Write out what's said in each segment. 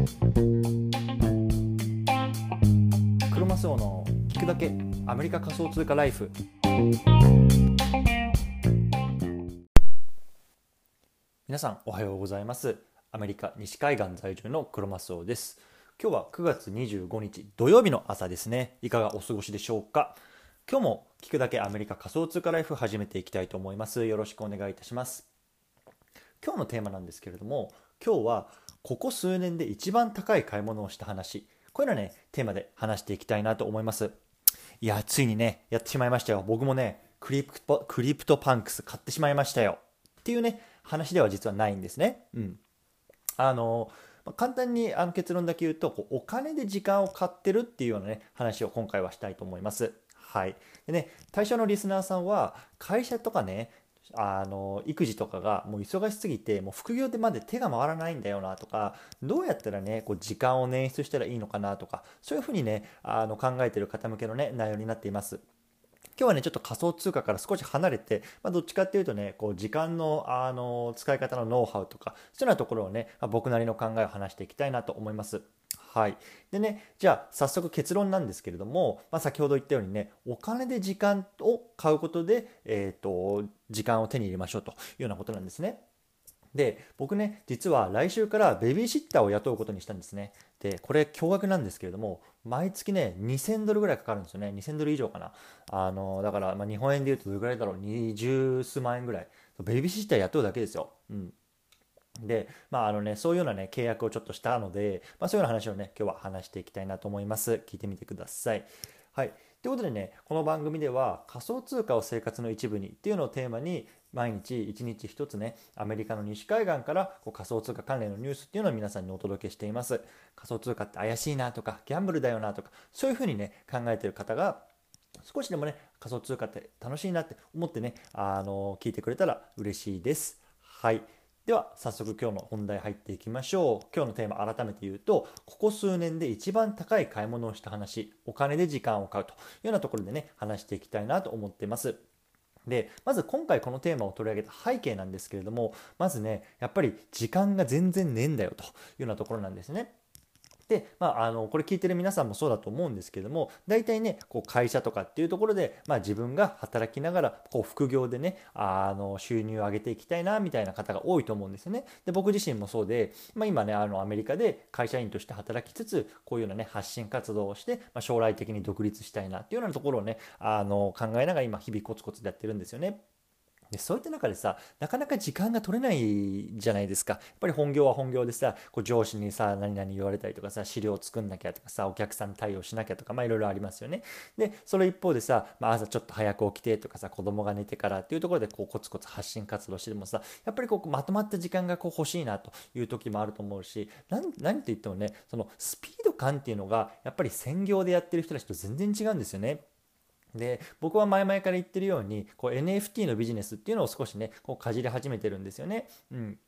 クロマスオの聞くだけアメリカ仮想通貨ライフ。皆さんおはようございます。アメリカ西海岸在住のクロマスオです。今日は9月25日土曜日の朝ですね。いかがお過ごしでしょうか？今日も聞くだけアメリカ仮想通貨ライフ始めていきたいと思います。よろしくお願いいたします。今日のテーマなんですけれども今日はここ数年で一番高い買い物をした話。こういうのねテーマで話していきたいなと思います。いやついにねやってしまいましたよ。僕もね crypto CryptoPunks 買ってしまいましたよ。っていうね話では実はないんですね。うん。あの簡単にあの結論だけ言うとこうお金で時間を買ってるっていうようなね話を今回はしたいと思います。はい。でね対象のリスナーさんは会社とかねあの育児とかがもう忙しすぎてもう副業でまで手が回らないんだよなとかどうやったらねこう時間を捻出したらいいのかなとかそういうふうにねあの考えてる方向けのね内容になっています。今日はね、ちょっと仮想通貨から少し離れて、まあ、どっちかっていうとね、こう時間のあの使い方のノウハウとか、そういうようなところをね、まあ、僕なりの考えを話していきたいなと思います。はい。でね、じゃあ早速結論なんですけれども、まあ、先ほど言ったようにね、お金で時間を買うことで、えっ、ー、と、時間を手に入れましょうというようなことなんですね。で、僕ね、実は来週からベビーシッターを雇うことにしたんですね。で、これ驚愕なんですけれども、毎月ね、2000ドルぐらいかかるんですよね。2000ドル以上かな。あの、だから、まあ、日本円で言うとどれぐらいだろう。20数万円ぐらい。ベビーシッター雇うだけですよ。うん。で、まああのね、そういうようなね、契約をちょっとしたので、まあ、そういうような話をね、今日は話していきたいなと思います。聞いてみてください。はい。ということでね、この番組では仮想通貨を生活の一部にっていうのをテーマに、毎日1日1つね、アメリカの西海岸からこう仮想通貨関連のニュースっていうのを皆さんにお届けしています。仮想通貨って怪しいなとか、ギャンブルだよなとか、そういうふうにね、考えてる方が、少しでもね、仮想通貨って楽しいなって思ってね、あの聞いてくれたら嬉しいです。はい。では早速今日の本題入っていきましょう。今日のテーマ改めて言うとここ数年で一番高い買い物をした話お金で時間を買うというようなところでね話していきたいなと思ってます。でまず今回このテーマを取り上げた背景なんですけれどもまずねやっぱり時間が全然ねえんだよというようなところなんですね。で、まあ、あのこれ聞いてる皆さんもそうだと思うんですけども大体ねこう会社とかっていうところで、まあ、自分が働きながらこう副業でねあの収入を上げていきたいなみたいな方が多いと思うんですよね。で僕自身もそうで、まあ、今ねあのアメリカで会社員として働きつつこういうようなね発信活動をして、まあ、将来的に独立したいなっていうようなところをねあの考えながら今日々コツコツやってるんですよね。でそういった中でさなかなか時間が取れないじゃないですか。やっぱり本業は本業でさこう上司にさ何々言われたりとかさ資料を作んなきゃとかさお客さん対応しなきゃとかまあいろいろありますよね。でその一方でさ、まあ、朝ちょっと早く起きてとかさ子供が寝てからっていうところでこうコツコツ発信活動してもさやっぱりこうまとまった時間がこう欲しいなという時もあると思うし何と言ってもねそのスピード感っていうのがやっぱり専業でやってる人たちと全然違うんですよね。で僕は前々から言ってるようにこう NFT のビジネスっていうのを少しねこうかじり始めてるんですよね。うん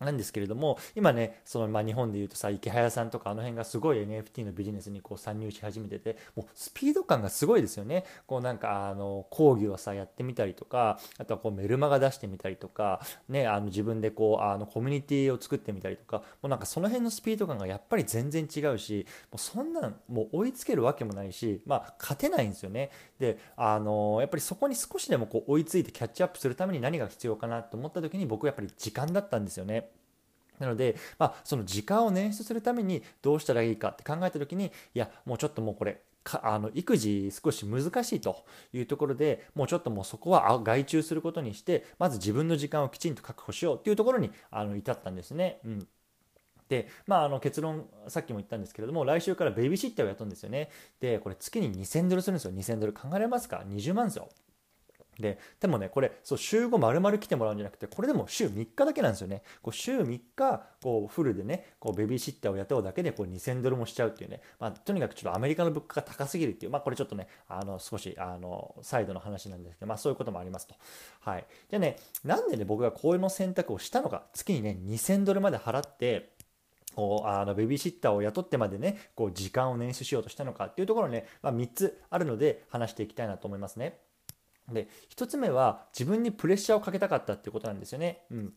なんですけれども今ねそのまあ日本でいうとさ池早さんとかあの辺がすごい NFT のビジネスにこう参入し始めててもうスピード感がすごいですよねこうなんかあの講義をさやってみたりとかあとはこうメルマガ出してみたりとかねあの自分でこうあのコミュニティを作ってみたりとかもうなんかその辺のスピード感がやっぱり全然違うしもうそんなんもう追いつけるわけもないしまあ勝てないんですよねであのやっぱりそこに少しでもこう追いついてキャッチアップするために何が必要かなと思った時に僕はやっぱり時間だったんですよね。なので、まあ、その時間を捻出するためにどうしたらいいかって考えた時にいやもうちょっともうこれかあの育児少し難しいというところでもうちょっともうそこは外注することにしてまず自分の時間をきちんと確保しようっていうところにあの至ったんですね。うん。で、まあ、あの結論さっきも言ったんですけれども来週からベビーシッターを雇うんですよね。でこれ月に2000ドルするんですよ。2000ドル考えられますか？20万ですよ。ででもねこれそう週5丸々来てもらうんじゃなくてこれでも週3日だけなんですよね。こう週3日こうフルでねこうベビーシッターを雇うだけでこう2000ドルもしちゃうっていうね、まあ、とにかくちょっとアメリカの物価が高すぎるっていう、まあ、これちょっとねあの少しあのサイドの話なんですけど、まあ、そういうこともありますと。はい、じゃあねなんでね僕がこういうの選択をしたのか。月にね2000ドルまで払ってこうあのベビーシッターを雇ってまでねこう時間を捻出しようとしたのかっていうところね、まあ、3つあるので話していきたいなと思いますね。で1つ目は自分にプレッシャーをかけたかったっていうことなんですよね。うん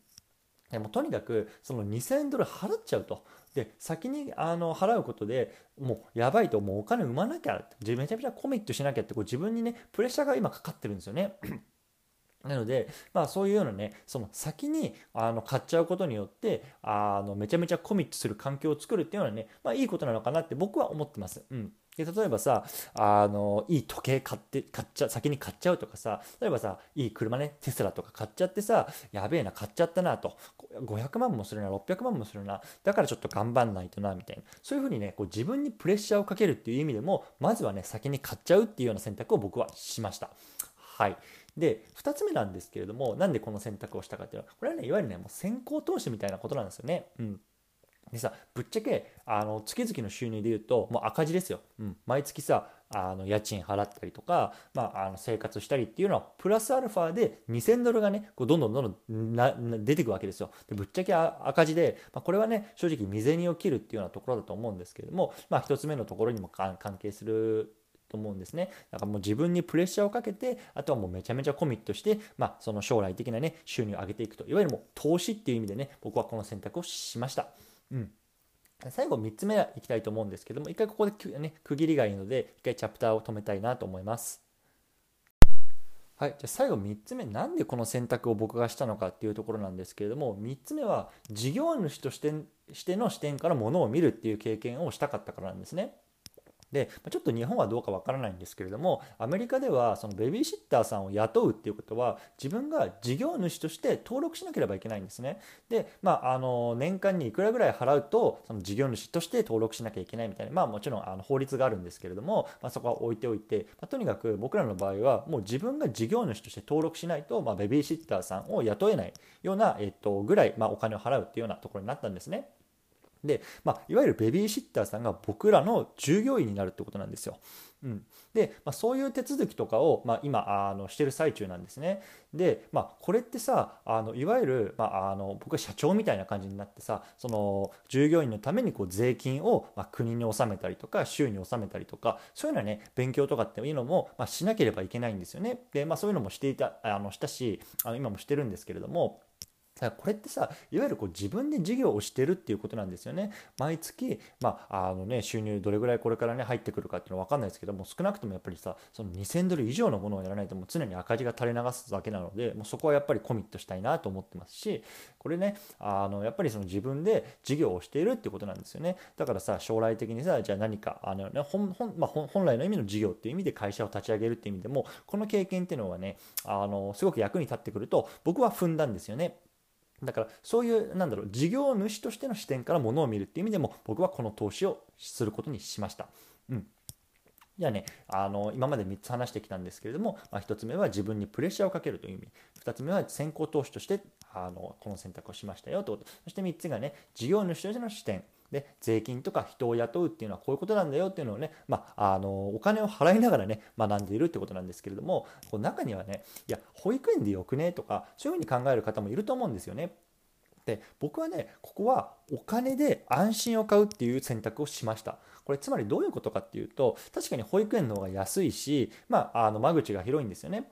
でもとにかくその2000ドル払っちゃうと。で先にあの払うことでもうやばいともうお金生まなきゃめちゃめちゃコミットしなきゃってこう自分にねプレッシャーが今かかってるんですよね。なので、まあ、そういうようなねその先にあの買っちゃうことによってあのめちゃめちゃコミットする環境を作るっていうのはね、まあ、いいことなのかなって僕は思ってます。うんで例えばさあのいい時計買って買っちゃ先に買っちゃうとかさ例えばさいい車ねテスラとか買っちゃってさやべえな買っちゃったなと。500万もするな600万もするな。だからちょっと頑張んないとなみたいな。そういうふうにねこう自分にプレッシャーをかけるっていう意味でもまずはね先に買っちゃうっていうような選択を僕はしました。はい。で2つ目なんですけれどもなんでこの選択をしたかっていうのはこれはねいわゆるねもう先行投資みたいなことなんですよね。うん。でさぶっちゃけあの月々の収入でいうともう赤字ですよ、うん、毎月さあの家賃払ったりとか、まあ、あの生活したりっていうのはプラスアルファで2000ドルがねこうどんどんどんどんな出てくわけですよでぶっちゃけ赤字で、まあ、これはね正直未銭を切るっていうようなところだと思うんですけれども、まあ、1つ目のところにも関係すると思うんですね。だからもう自分にプレッシャーをかけて、あとはもうめちゃめちゃコミットして、まあ、その将来的なね、収入を上げていくと。いわゆるもう投資っていう意味でね、僕はこの選択をしました。うん。最後3つ目いきたいと思うんですけども、一回ここで、ね、区切りがいいので、一回チャプターを止めたいなと思います。はい、じゃあ最後3つ目なんでこの選択を僕がしたのかっていうところなんですけれども3つ目は事業主としてしての視点からものを見るっていう経験をしたかったからなんですね。でちょっと日本はどうかわからないんですけれどもアメリカではそのベビーシッターさんを雇うっていうことは自分が事業主として登録しなければいけないんですねで、まあ、あの年間にいくらぐらい払うとその事業主として登録しなきゃいけないみたいなまあもちろんあの法律があるんですけれども、まあ、そこは置いておいて、まあ、とにかく僕らの場合はもう自分が事業主として登録しないと、まあ、ベビーシッターさんを雇えないような、えっと、ぐらい、まあ、お金を払うっていうようなところになったんですね。で、まあ、いわゆるベビーシッターさんが僕らの従業員になるってことなんですよ。うん、で、まあ、そういう手続きとかを、まあ、今あのしてる最中なんですね。で、まあ、これってさあのいわゆる、まあ、あの僕は社長みたいな感じになってさその従業員のためにこう税金を、まあ、国に納めたりとか州に納めたりとかそういうのはね勉強とかっていうのも、まあ、しなければいけないんですよね。で、まあ、そういうのもしていたあのしたしあの今もしてるんですけれども。だからこれってさいわゆるこう自分で事業をしてるっていうことなんですよね。毎月、まああのね、収入どれぐらいこれからね入ってくるかっていうのは分かんないですけども少なくともやっぱりさその2000ドル以上のものをやらないともう常に赤字が垂れ流すだけなのでもうそこはやっぱりコミットしたいなと思ってますしこれねあのやっぱりその自分で事業をしているっていうことなんですよね。だからさ将来的にさじゃあ何かあの、ね本本まあ、本来の意味の事業っていう意味で会社を立ち上げるっていう意味でもこの経験っていうのはねあのすごく役に立ってくると僕は踏んだんですよね。だからそういうなんだろう事業主としての視点からものを見るっていう意味でも僕はこの投資をすることにしました。うん。じゃあね、あの今まで3つ話してきたんですけれども、まあ、1つ目は自分にプレッシャーをかけるという意味、2つ目は先行投資としてあのこの選択をしましたよということ、そして3つがね、事業主としての視点、で税金とか人を雇うっていうのはこういうことなんだよっていうのをね、まあ、あのお金を払いながらね学んでいるってことなんですけれどもこう中にはねいや保育園でよくねとかそういうふうに考える方もいると思うんですよね。で僕はねここはお金で安心を買うっていう選択をしましたこれつまりどういうことかっていうと確かに保育園の方が安いし、まあ、あの間口が広いんですよね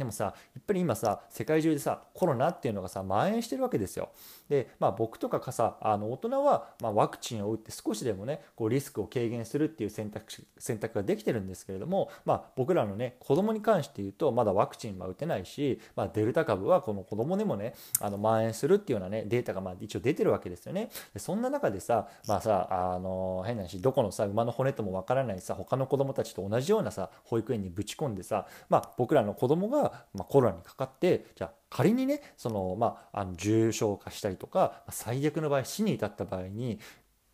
でもさやっぱり今さ世界中でさコロナっていうのがさ蔓延してるわけですよ。でまあ僕とかかさあの大人は、まあ、ワクチンを打って少しでもねこうリスクを軽減するっていう選択肢選択ができてるんですけれども、まあ、僕らのね子供に関して言うとまだワクチンは打てないし、まあ、デルタ株はこの子供でもねあの蔓延するっていうようなねデータがまあ一応出てるわけですよね。でそんな中でさまあさあの変な話どこのさ馬の骨ともわからないさ他の子供たちと同じようなさ保育園にぶち込んでさまあ僕らの子供がまあ、コロナにかかってじゃあ仮にねその、まあ、あの重症化したりとか最悪の場合死に至った場合に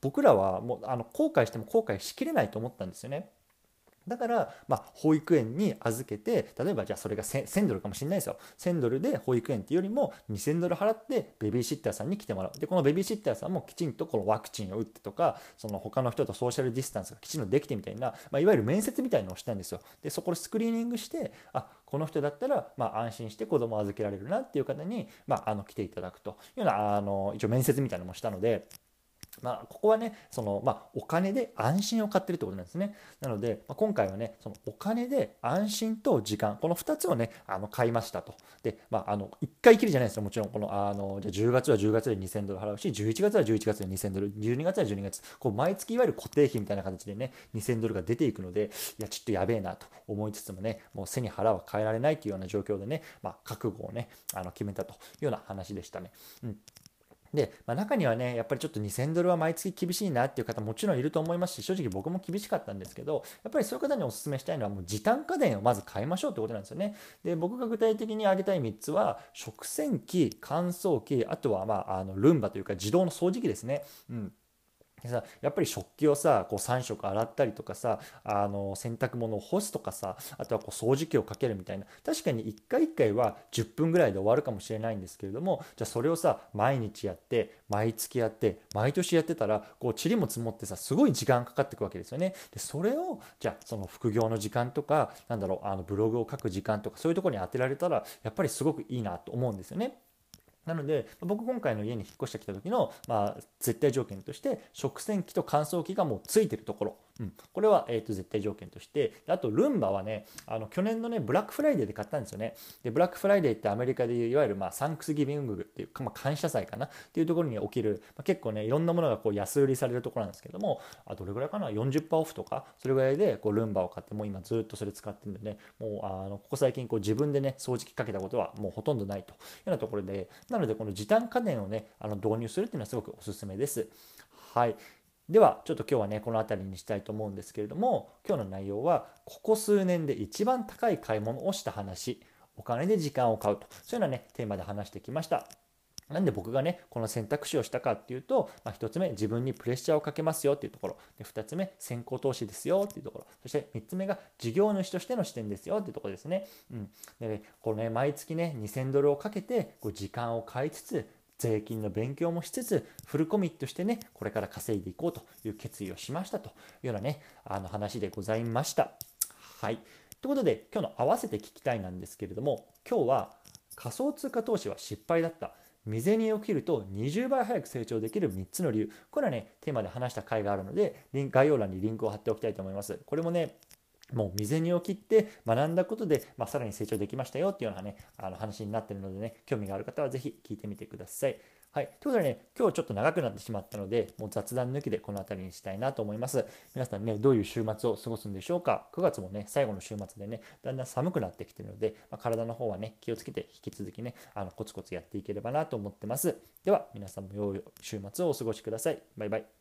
僕らはもうあの後悔しても後悔しきれないと思ったんですよね。だから、まあ、保育園に預けて例えばじゃあそれが 1000, 1000ドルかもしれないですよ1000ドルで保育園っていうよりも2000ドル払ってベビーシッターさんに来てもらうでこのベビーシッターさんもきちんとこのワクチンを打ってとかその他の人とソーシャルディスタンスがきちんとできてみたいな、まあ、いわゆる面接みたいなのをしたんですよでそこでスクリーニングしてあこの人だったら、まあ、安心して子供を預けられるなっていう方に、まあ、あの来ていただくというようなあの一応面接みたいなのもしたので。まあ、ここはねその、まあ、お金で安心を買ってるってことなんですね。なので、まあ、今回はねそのお金で安心と時間この2つをねあの買いましたと。で、まあ、あの1回きりじゃないですよもちろんこのあのじゃ10月は10月で2000ドル払うし11月は11月で2000ドル12月は12月こう毎月いわゆる固定費みたいな形でね2000ドルが出ていくのでいやちょっとやべえなと思いつつもねもう背に腹は変えられないというような状況でね、まあ、覚悟をねあの決めたというような話でしたね。うんで、まあ、中にはね、やっぱりちょっと2000ドルは毎月厳しいなっていう方もちろんいると思いますし、正直僕も厳しかったんですけど、やっぱりそういう方にお勧めしたいのは、もう時短家電をまず買いましょうってことなんですよね。で、僕が具体的に挙げたい3つは、食洗機、乾燥機、あとは、まあ、あのルンバというか自動の掃除機ですね。うんでさやっぱり食器をさこう3食洗ったりとかさあの洗濯物を干すとかさあとはこう掃除機をかけるみたいな確かに1回1回は10分ぐらいで終わるかもしれないんですけれどもじゃあそれをさ毎日やって毎月やって毎年やってたらこう塵も積もってさすごい時間かかっていくわけですよね。でそれをじゃあその副業の時間とかなんだろうあのブログを書く時間とかそういうところに当てられたらやっぱりすごくいいなと思うんですよね。なので僕今回の家に引っ越してきた時の、まあ、絶対条件として食洗機と乾燥機がもうついてるところ。うん、これは、えーと、絶対条件として。あとルンバはねあの去年のねブラックフライデーで買ったんですよね。でブラックフライデーってアメリカでいういわゆる、まあ、 Thanksgiving っていうか、まあ、感謝祭かな？っていうところに起きる、まあ、結構ねいろんなものがこう安売りされるところなんですけどもあどれぐらいかな？40%オフとか？それぐらいでこうルンバを買ってもう今ずっとそれ使ってるんでねもうあのここ最近こう自分でね掃除機かけたことはもうほとんどないと。いうようなところでなのでこの時短家電をねあの導入するっていうのはすごくおすすめです。はい。ではちょっと今日はねこの辺りにしたいと思うんですけれども今日の内容はここ数年で一番高い買い物をした話お金で時間を買うとそういうようなねテーマで話してきました。なんで僕がねこの選択肢をしたかっていうと、まあ、1つ目自分にプレッシャーをかけますよっていうところ。で2つ目先行投資ですよっていうところ。そして3つ目が事業主としての視点ですよっていうところですね。うん、でこのね毎月ね2000ドルをかけてこう時間を買いつつ税金の勉強もしつつフルコミットしてねこれから稼いでいこうという決意をしましたというようなねあの話でございました。はい。ということで今日の合わせて聞きたいなんですけれども今日は仮想通貨投資は失敗だった。未銭を切ると20倍早く成長できる3つの理由。これはねテーマで話した回があるので概要欄にリンクを貼っておきたいと思います。これもねもう未銭を切って学んだことで、まあ、さらに成長できましたよっていうようなね、あの話になってるのでね、興味がある方はぜひ聞いてみてください。はい。ということでね、今日ちょっと長くなってしまったので、もう雑談抜きでこの辺りにしたいなと思います。皆さんね、どういう週末を過ごすんでしょうか ?9 月もね、最後の週末でね、だんだん寒くなってきてるので、まあ、体の方はね、気をつけて引き続きね、あのコツコツやっていければなと思ってます。では、皆さんも良い週末をお過ごしください。バイバイ。